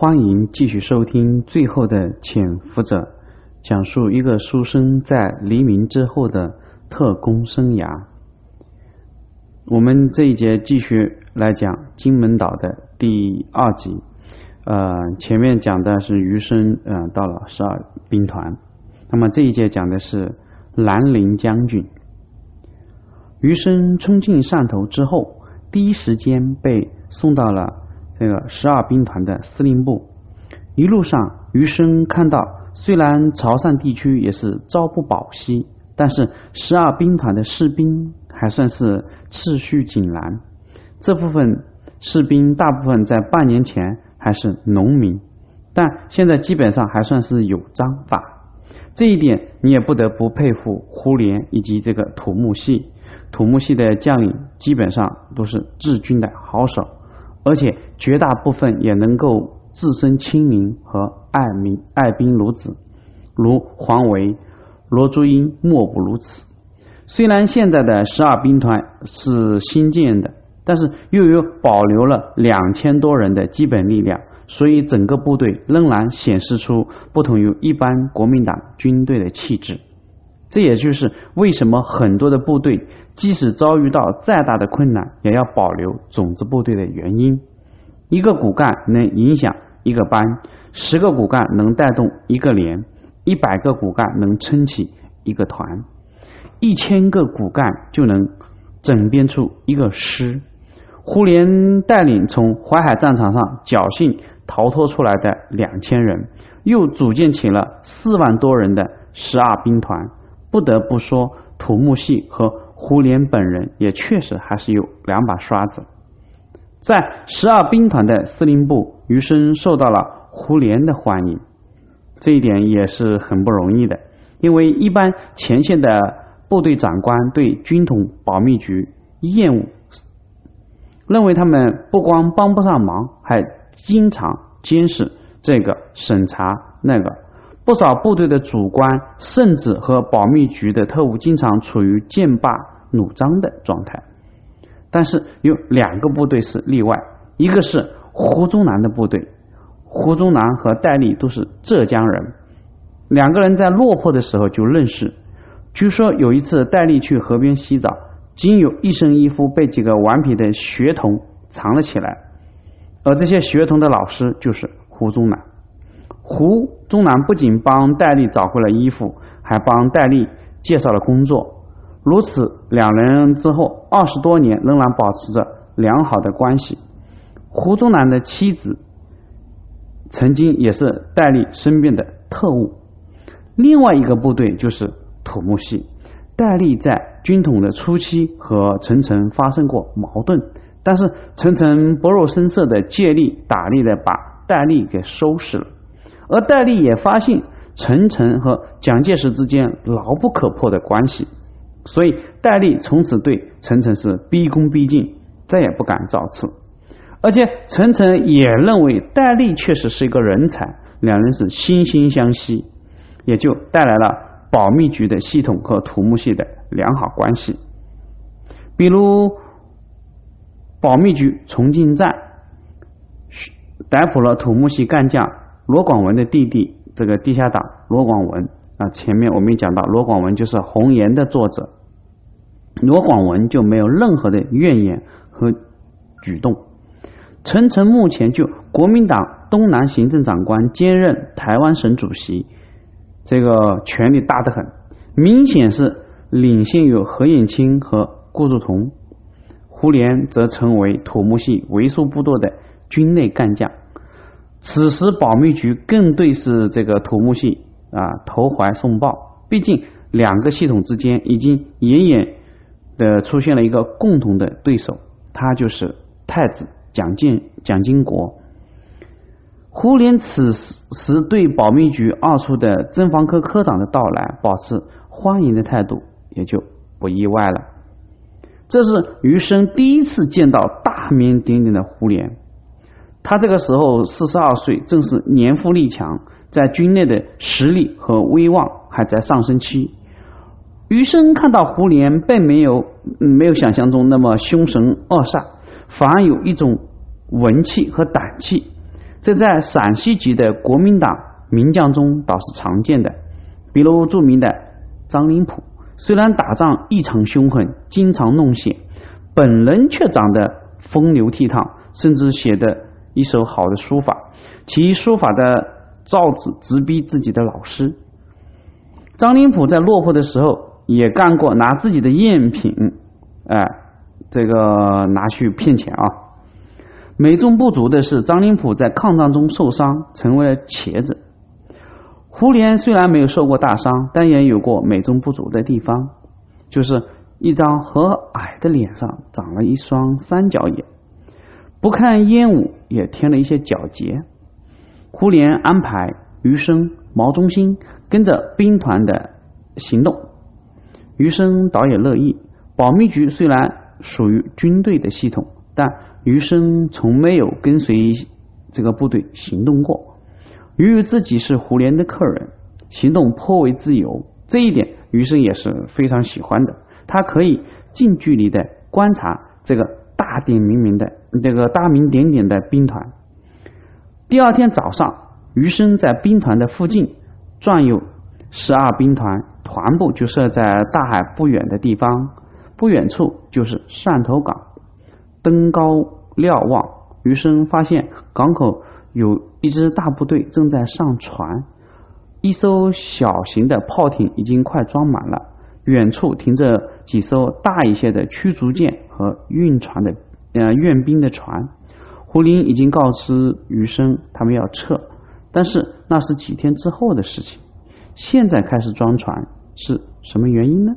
欢迎继续收听《最后的潜伏者》，讲述一个书生在黎明之后的特工生涯。我们这一节继续来讲金门岛的第二集。呃，前面讲的是余生，呃，到了十二兵团。那么这一节讲的是兰陵将军。余生冲进汕头之后，第一时间被送到了。这个十二兵团的司令部，一路上余生看到，虽然潮汕地区也是朝不保夕，但是十二兵团的士兵还算是秩序井然。这部分士兵大部分在半年前还是农民，但现在基本上还算是有章法。这一点你也不得不佩服胡琏以及这个土木系。土木系的将领基本上都是治军的好手。而且绝大部分也能够自身亲民和爱民爱兵如子，如黄维、罗竹英莫不如此。虽然现在的十二兵团是新建的，但是又有保留了两千多人的基本力量，所以整个部队仍然显示出不同于一般国民党军队的气质。这也就是为什么很多的部队即使遭遇到再大的困难，也要保留种子部队的原因。一个骨干能影响一个班，十个骨干能带动一个连，一百个骨干能撑起一个团，一千个骨干就能整编出一个师。胡琏带领从淮海战场上侥幸逃脱出来的两千人，又组建起了四万多人的十二兵团。不得不说，土木系和胡琏本人也确实还是有两把刷子。在十二兵团的司令部，余生受到了胡琏的欢迎，这一点也是很不容易的。因为一般前线的部队长官对军统保密局厌恶，认为他们不光帮不上忙，还经常监视这个审查那个。不少部队的主官甚至和保密局的特务经常处于剑拔弩张的状态，但是有两个部队是例外，一个是胡宗南的部队，胡宗南和戴笠都是浙江人，两个人在落魄的时候就认识。据说有一次戴笠去河边洗澡，仅有一身衣服被几个顽皮的学童藏了起来，而这些学童的老师就是胡宗南。胡宗南不仅帮戴笠找回了衣服，还帮戴笠介绍了工作。如此，两人之后二十多年仍然保持着良好的关系。胡宗南的妻子曾经也是戴笠身边的特务。另外一个部队就是土木系。戴笠在军统的初期和陈诚发生过矛盾，但是陈诚不露声色的借力打力的把戴笠给收拾了。而戴笠也发现陈诚和蒋介石之间牢不可破的关系，所以戴笠从此对陈诚是毕恭毕敬，再也不敢造次。而且陈诚也认为戴笠确实是一个人才，两人是惺惺相惜，也就带来了保密局的系统和土木系的良好关系。比如保密局重庆站逮捕了土木系干将。罗广文的弟弟，这个地下党罗广文啊，前面我们讲到，罗广文就是《红岩》的作者，罗广文就没有任何的怨言和举动。陈诚目前就国民党东南行政长官兼任台湾省主席，这个权力大得很，明显是领先于何应钦和顾祝同。胡琏则成为土木系为数不多的军内干将。此时保密局更对是这个土木系啊投怀送抱，毕竟两个系统之间已经远远的出现了一个共同的对手，他就是太子蒋经蒋经国。胡琏此时时对保密局二处的侦防科科长的到来保持欢迎的态度，也就不意外了。这是余生第一次见到大名鼎鼎的胡琏。他这个时候四十二岁，正是年富力强，在军内的实力和威望还在上升期。余生看到胡琏，并没有没有想象中那么凶神恶煞，反而有一种文气和胆气。这在陕西籍的国民党名将中倒是常见的，比如著名的张灵甫，虽然打仗异常凶狠，经常弄血，本人却长得风流倜傥，甚至写的一手好的书法，其书法的造纸直逼自己的老师。张灵甫在落魄的时候也干过拿自己的赝品，哎，这个拿去骗钱啊。美中不足的是，张灵甫在抗战中受伤，成为了瘸子。胡琏虽然没有受过大伤，但也有过美中不足的地方，就是一张和蔼的脸上长了一双三角眼，不看烟雾也添了一些皎洁。胡琏安排余生、毛中心跟着兵团的行动，余生倒也乐意。保密局虽然属于军队的系统，但余生从没有跟随这个部队行动过。由于自己是胡琏的客人，行动颇为自由，这一点余生也是非常喜欢的。他可以近距离的观察这个大点明明的这个大名鼎鼎的兵团。第二天早上，余生在兵团的附近转悠，十二兵团团部就设在大海不远的地方，不远处就是汕头港。登高瞭望，余生发现港口有一支大部队正在上船，一艘小型的炮艇已经快装满了，远处停着几艘大一些的驱逐舰和运船的呃运兵的船。胡林已经告知余生他们要撤，但是那是几天之后的事情。现在开始装船是什么原因呢？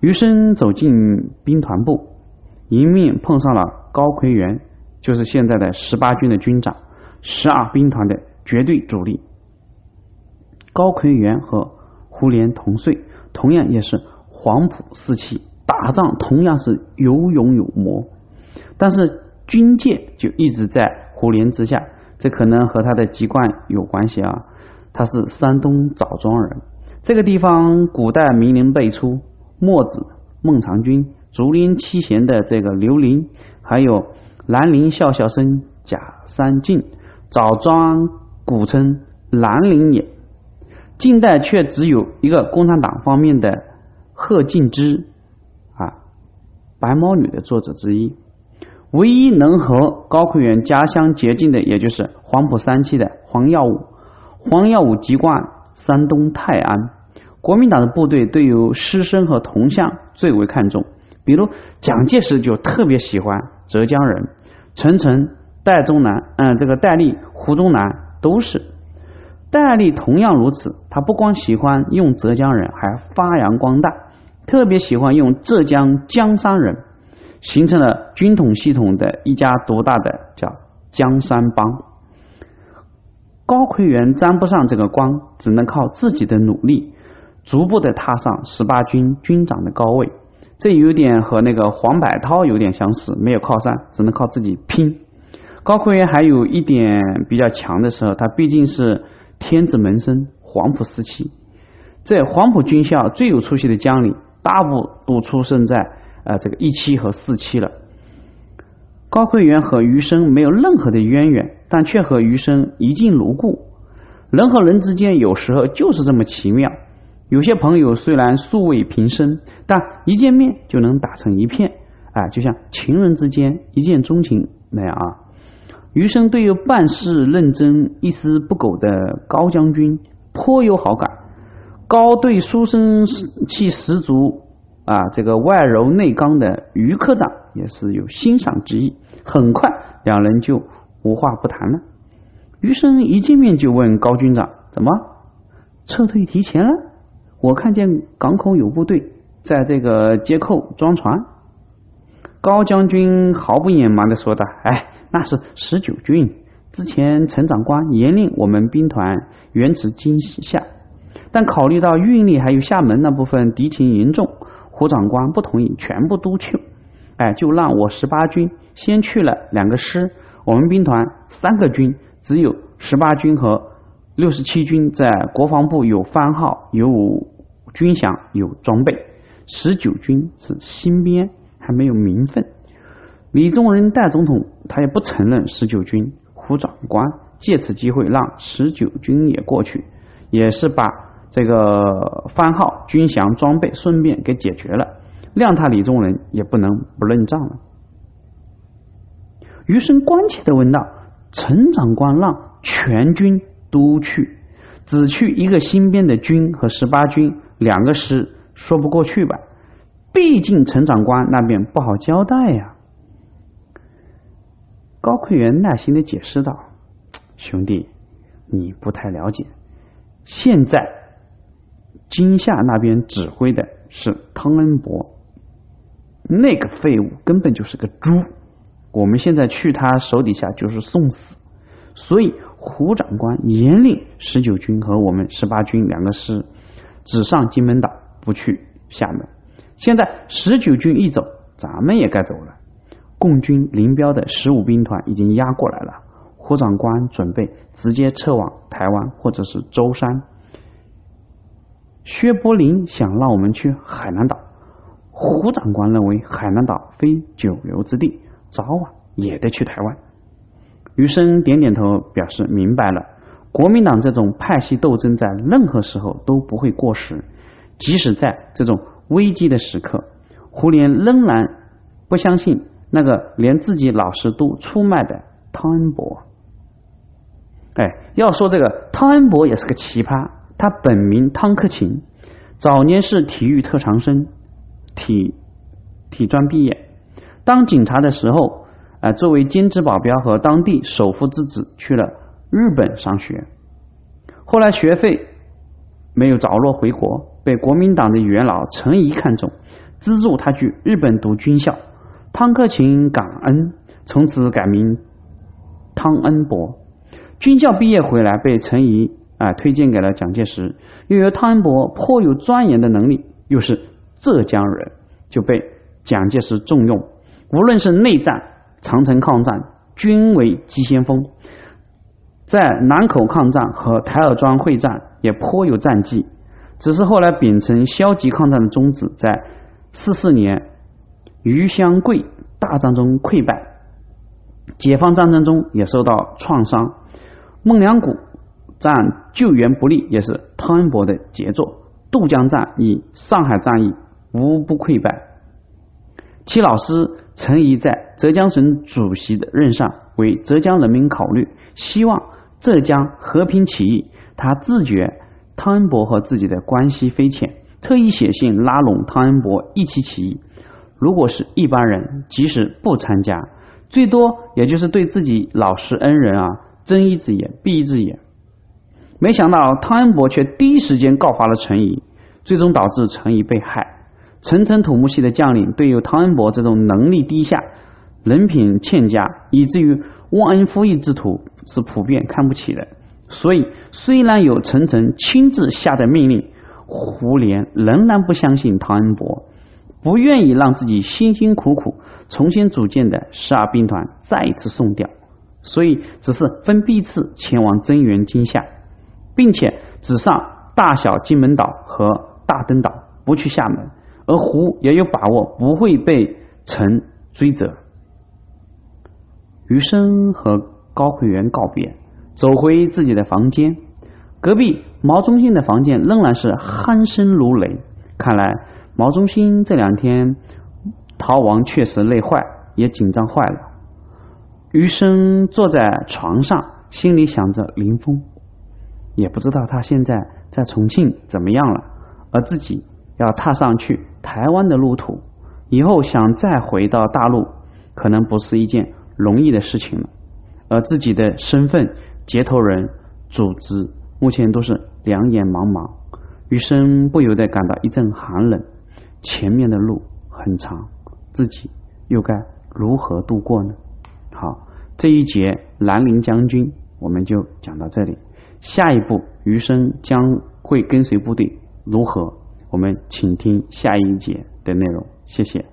余生走进兵团部。迎面碰上了高奎元，就是现在的十八军的军长，十二兵团的绝对主力。高奎元和胡琏同岁，同样也是黄埔四期，打仗同样是有勇有谋，但是军舰就一直在胡琏之下，这可能和他的籍贯有关系啊。他是山东枣庄人，这个地方古代名人辈出，墨子、孟尝君。竹林七贤的这个刘伶，还有兰陵笑笑生贾三进，枣庄古称兰陵也。近代却只有一个共产党方面的贺敬之，白毛女的作者之一。唯一能和高奎元家乡接近的，也就是黄埔三期的黄耀武。黄耀武籍贯山东泰安。国民党的部队对于师生和铜像最为看重。比如蒋介石就特别喜欢浙江人，陈诚、戴宗南，嗯，这个戴笠、胡宗南都是。戴笠同样如此，他不光喜欢用浙江人，还发扬光大，特别喜欢用浙江江山人，形成了军统系统的一家独大的叫江山帮。高奎元沾不上这个光，只能靠自己的努力，逐步的踏上十八军军长的高位。这有点和那个黄百韬有点相似，没有靠山，只能靠自己拼。高奎元还有一点比较强的时候，他毕竟是天子门生，黄埔四期，在黄埔军校最有出息的将领，大部都出生在呃这个一期和四期了。高奎元和余生没有任何的渊源，但却和余生一见如故。人和人之间有时候就是这么奇妙。有些朋友虽然素未平生，但一见面就能打成一片，哎，就像情人之间一见钟情那样啊。余生对于办事认真、一丝不苟的高将军颇有好感，高对书生气十足啊，这个外柔内刚的余科长也是有欣赏之意。很快，两人就无话不谈了。余生一见面就问高军长：“怎么撤退提前了？”我看见港口有部队在这个接扣装船，高将军毫不隐瞒的说道：“哎，那是十九军，之前陈长官严令我们兵团原持金下，但考虑到运力还有厦门那部分敌情严重，胡长官不同意全部都去，哎，就让我十八军先去了两个师，我们兵团三个军，只有十八军和。”六十七军在国防部有番号、有军饷、有装备；十九军是新编，还没有名分。李宗仁代总统他也不承认十九军，胡长官借此机会让十九军也过去，也是把这个番号、军饷、装备顺便给解决了，谅他李宗仁也不能不认账了。余生关切的问道：“陈长官让全军都去，只去一个新编的军和十八军两个师，说不过去吧？毕竟陈长官那边不好交代呀。”高奎元耐心的解释道：“兄弟，你不太了解，现在金夏那边指挥的是汤恩伯，那个废物根本就是个猪。”我们现在去他手底下就是送死，所以胡长官严令十九军和我们十八军两个师只上金门岛，不去厦门。现在十九军一走，咱们也该走了。共军林彪的十五兵团已经压过来了，胡长官准备直接撤往台湾或者是舟山。薛伯林想让我们去海南岛，胡长官认为海南岛非久留之地。早晚也得去台湾。余生点点头，表示明白了。国民党这种派系斗争，在任何时候都不会过时，即使在这种危机的时刻，胡琏仍然不相信那个连自己老师都出卖的汤恩伯。哎，要说这个汤恩伯也是个奇葩，他本名汤克勤，早年是体育特长生，体体专毕业。当警察的时候，啊，作为兼职保镖和当地首富之子去了日本上学。后来学费没有着落回国，被国民党的元老陈仪看中，资助他去日本读军校。汤克勤感恩，从此改名汤恩伯。军校毕业回来，被陈仪啊推荐给了蒋介石。又有汤恩伯颇有钻研的能力，又是浙江人，就被蒋介石重用。无论是内战、长城抗战，均为急先锋；在南口抗战和台儿庄会战也颇有战绩。只是后来秉承消极抗战的宗旨，在四四年余湘桂大战中溃败，解放战争中也受到创伤。孟良崮战救援不力，也是汤恩伯的杰作。渡江战以上海战役无不溃败。其老师。陈仪在浙江省主席的任上，为浙江人民考虑，希望浙江和平起义。他自觉汤恩伯和自己的关系匪浅，特意写信拉拢汤恩伯一起起义。如果是一般人，即使不参加，最多也就是对自己老实恩人啊睁一只眼闭一只眼。没想到汤恩伯却第一时间告发了陈仪，最终导致陈仪被害。层层土木系的将领，对于汤恩伯这种能力低下、人品欠佳，以至于忘恩负义之徒是普遍看不起的。所以，虽然有陈诚亲自下的命令，胡琏仍然不相信汤恩伯，不愿意让自己辛辛苦苦重新组建的十二兵团再一次送掉，所以只是分批次前往增援金夏，并且只上大小金门岛和大登岛，不去厦门。而胡也有把握不会被陈追责。余生和高奎元告别，走回自己的房间。隔壁毛中心的房间仍然是鼾声如雷。看来毛中心这两天逃亡确实累坏，也紧张坏了。余生坐在床上，心里想着林峰，也不知道他现在在重庆怎么样了，而自己要踏上去。台湾的路途，以后想再回到大陆，可能不是一件容易的事情了。而自己的身份、接头人、组织，目前都是两眼茫茫，余生不由得感到一阵寒冷。前面的路很长，自己又该如何度过呢？好，这一节兰陵将军我们就讲到这里，下一步余生将会跟随部队如何？我们请听下一节的内容，谢谢。